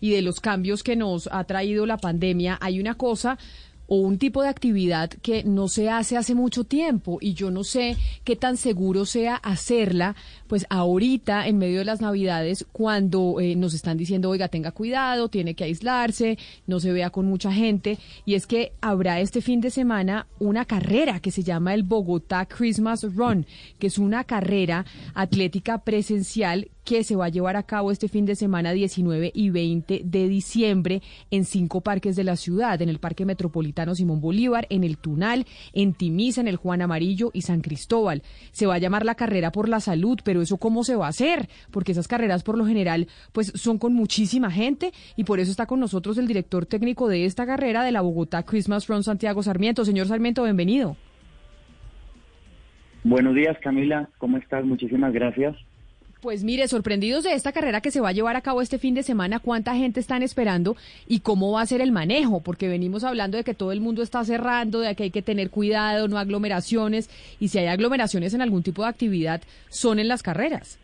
y de los cambios que nos ha traído la pandemia, hay una cosa o un tipo de actividad que no se hace hace mucho tiempo y yo no sé qué tan seguro sea hacerla, pues ahorita en medio de las navidades cuando eh, nos están diciendo, oiga, tenga cuidado, tiene que aislarse, no se vea con mucha gente y es que habrá este fin de semana una carrera que se llama el Bogotá Christmas Run, que es una carrera atlética presencial que se va a llevar a cabo este fin de semana 19 y 20 de diciembre en cinco parques de la ciudad, en el Parque Metropolitano Simón Bolívar, en el Tunal, en Timisa, en el Juan Amarillo y San Cristóbal. Se va a llamar la carrera por la salud, pero eso cómo se va a hacer, porque esas carreras por lo general pues son con muchísima gente y por eso está con nosotros el director técnico de esta carrera de la Bogotá Christmas Run Santiago Sarmiento. Señor Sarmiento, bienvenido. Buenos días, Camila. ¿Cómo estás? Muchísimas gracias. Pues mire, sorprendidos de esta carrera que se va a llevar a cabo este fin de semana, cuánta gente están esperando y cómo va a ser el manejo, porque venimos hablando de que todo el mundo está cerrando, de que hay que tener cuidado, no aglomeraciones, y si hay aglomeraciones en algún tipo de actividad, son en las carreras.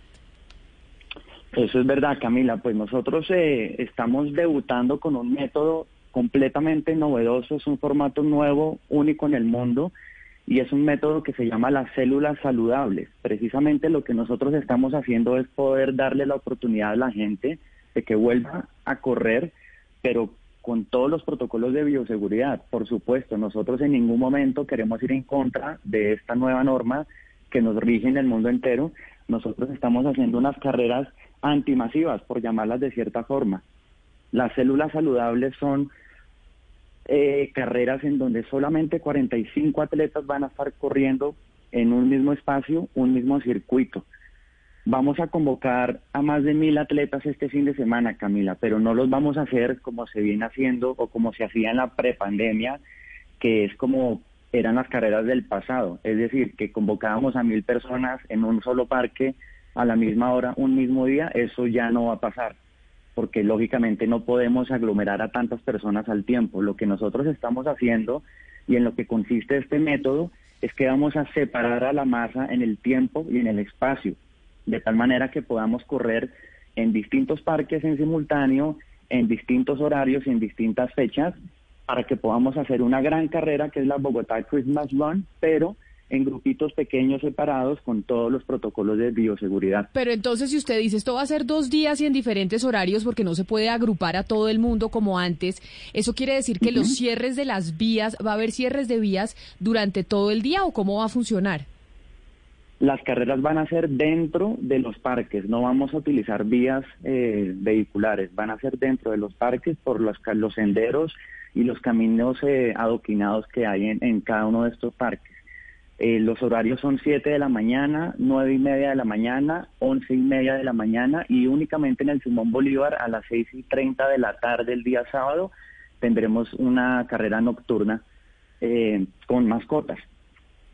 Eso es verdad, Camila. Pues nosotros eh, estamos debutando con un método completamente novedoso, es un formato nuevo, único en el mundo y es un método que se llama las células saludables. Precisamente lo que nosotros estamos haciendo es poder darle la oportunidad a la gente de que vuelva a correr, pero con todos los protocolos de bioseguridad. Por supuesto, nosotros en ningún momento queremos ir en contra de esta nueva norma que nos rige en el mundo entero. Nosotros estamos haciendo unas carreras antimasivas, por llamarlas de cierta forma. Las células saludables son eh, carreras en donde solamente 45 atletas van a estar corriendo en un mismo espacio, un mismo circuito. Vamos a convocar a más de mil atletas este fin de semana, Camila, pero no los vamos a hacer como se viene haciendo o como se hacía en la prepandemia, que es como eran las carreras del pasado. Es decir, que convocábamos a mil personas en un solo parque a la misma hora, un mismo día. Eso ya no va a pasar porque lógicamente no podemos aglomerar a tantas personas al tiempo. Lo que nosotros estamos haciendo y en lo que consiste este método es que vamos a separar a la masa en el tiempo y en el espacio, de tal manera que podamos correr en distintos parques en simultáneo, en distintos horarios y en distintas fechas, para que podamos hacer una gran carrera que es la Bogotá Christmas Run, pero en grupitos pequeños separados con todos los protocolos de bioseguridad. Pero entonces si usted dice esto va a ser dos días y en diferentes horarios porque no se puede agrupar a todo el mundo como antes, ¿eso quiere decir que los cierres de las vías, va a haber cierres de vías durante todo el día o cómo va a funcionar? Las carreras van a ser dentro de los parques, no vamos a utilizar vías eh, vehiculares, van a ser dentro de los parques por los, los senderos y los caminos eh, adoquinados que hay en cada uno de estos parques. Eh, los horarios son 7 de la mañana, 9 y media de la mañana, 11 y media de la mañana y únicamente en el Simón Bolívar a las 6 y 30 de la tarde el día sábado tendremos una carrera nocturna eh, con mascotas.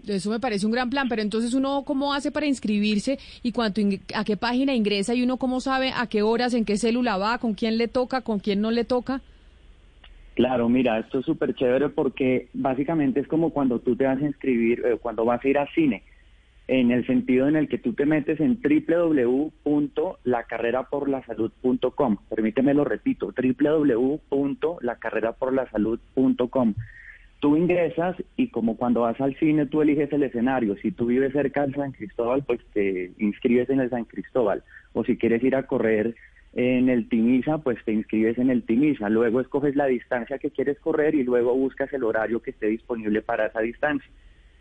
Eso me parece un gran plan, pero entonces uno cómo hace para inscribirse y cuánto a qué página ingresa y uno cómo sabe a qué horas, en qué célula va, con quién le toca, con quién no le toca. Claro, mira, esto es súper chévere porque básicamente es como cuando tú te vas a inscribir, eh, cuando vas a ir al cine, en el sentido en el que tú te metes en www.lacarreraporlasalud.com. Permíteme lo repito, www.lacarreraporlasalud.com. Tú ingresas y como cuando vas al cine tú eliges el escenario. Si tú vives cerca del San Cristóbal, pues te inscribes en el San Cristóbal. O si quieres ir a correr en el Timisa, pues te inscribes en el Timisa, luego escoges la distancia que quieres correr y luego buscas el horario que esté disponible para esa distancia.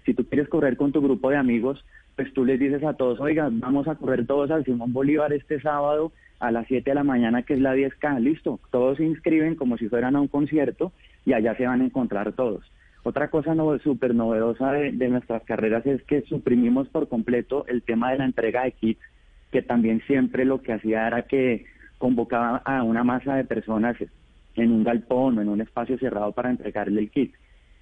Si tú quieres correr con tu grupo de amigos, pues tú les dices a todos, oiga, vamos a correr todos al Simón Bolívar este sábado a las 7 de la mañana, que es la 10K, listo, todos se inscriben como si fueran a un concierto y allá se van a encontrar todos. Otra cosa no, súper novedosa de, de nuestras carreras es que suprimimos por completo el tema de la entrega de kits, que también siempre lo que hacía era que convocaba a una masa de personas en un galpón o en un espacio cerrado para entregarle el kit.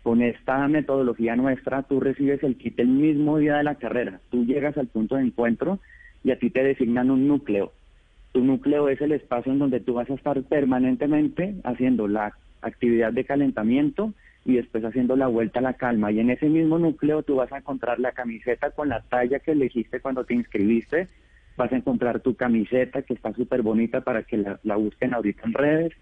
Con esta metodología nuestra, tú recibes el kit el mismo día de la carrera. Tú llegas al punto de encuentro y a ti te designan un núcleo. Tu núcleo es el espacio en donde tú vas a estar permanentemente haciendo la actividad de calentamiento y después haciendo la vuelta a la calma. Y en ese mismo núcleo tú vas a encontrar la camiseta con la talla que elegiste cuando te inscribiste, vas a encontrar tu camiseta que está súper bonita para que la, la busquen ahorita en redes,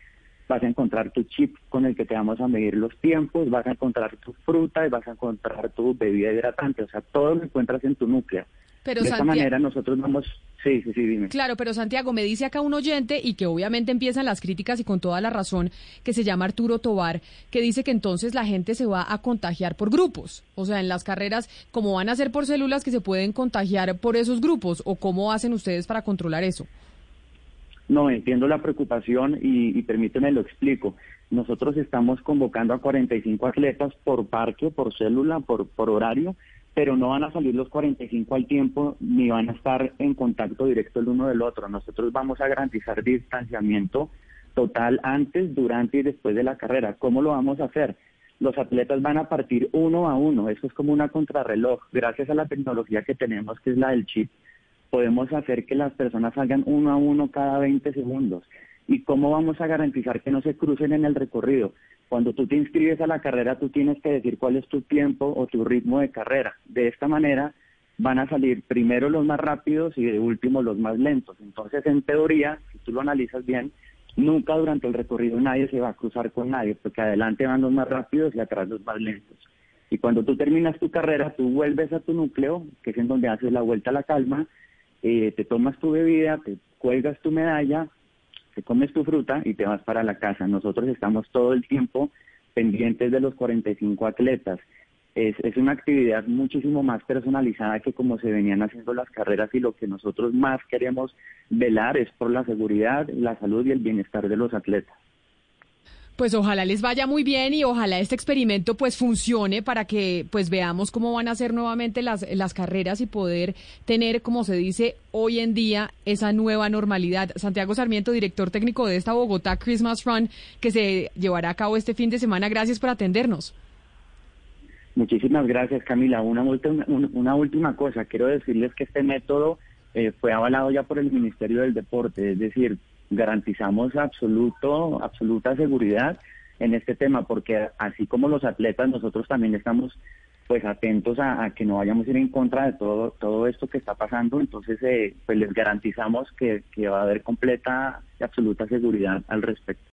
vas a encontrar tu chip con el que te vamos a medir los tiempos, vas a encontrar tu fruta y vas a encontrar tu bebida hidratante, o sea, todo lo encuentras en tu núcleo. Pero de esta manera nosotros vamos Sí, sí, sí, dime. Claro, pero Santiago, me dice acá un oyente y que obviamente empiezan las críticas y con toda la razón, que se llama Arturo Tobar, que dice que entonces la gente se va a contagiar por grupos. O sea, en las carreras, ¿cómo van a ser por células que se pueden contagiar por esos grupos? ¿O cómo hacen ustedes para controlar eso? No, entiendo la preocupación y, y permíteme lo explico. Nosotros estamos convocando a 45 atletas por parque, por célula, por, por horario, pero no van a salir los 45 al tiempo ni van a estar en contacto directo el uno del otro. Nosotros vamos a garantizar distanciamiento total antes, durante y después de la carrera. ¿Cómo lo vamos a hacer? Los atletas van a partir uno a uno, eso es como una contrarreloj. Gracias a la tecnología que tenemos, que es la del chip, podemos hacer que las personas salgan uno a uno cada 20 segundos. ¿Y cómo vamos a garantizar que no se crucen en el recorrido? Cuando tú te inscribes a la carrera, tú tienes que decir cuál es tu tiempo o tu ritmo de carrera. De esta manera van a salir primero los más rápidos y de último los más lentos. Entonces, en teoría, si tú lo analizas bien, nunca durante el recorrido nadie se va a cruzar con nadie, porque adelante van los más rápidos y atrás los más lentos. Y cuando tú terminas tu carrera, tú vuelves a tu núcleo, que es en donde haces la vuelta a la calma, eh, te tomas tu bebida, te cuelgas tu medalla, te comes tu fruta y te vas para la casa. Nosotros estamos todo el tiempo pendientes de los 45 atletas. Es, es una actividad muchísimo más personalizada que como se venían haciendo las carreras y lo que nosotros más queremos velar es por la seguridad, la salud y el bienestar de los atletas. Pues ojalá les vaya muy bien y ojalá este experimento pues funcione para que pues veamos cómo van a ser nuevamente las, las carreras y poder tener, como se dice hoy en día, esa nueva normalidad. Santiago Sarmiento, director técnico de esta Bogotá Christmas Run, que se llevará a cabo este fin de semana. Gracias por atendernos. Muchísimas gracias, Camila. Una, última, una última cosa. Quiero decirles que este método eh, fue avalado ya por el Ministerio del Deporte, es decir, garantizamos absoluto, absoluta seguridad en este tema, porque así como los atletas, nosotros también estamos pues atentos a, que no vayamos a ir en contra de todo todo esto que está pasando, entonces eh, pues les garantizamos que, que va a haber completa y absoluta seguridad al respecto.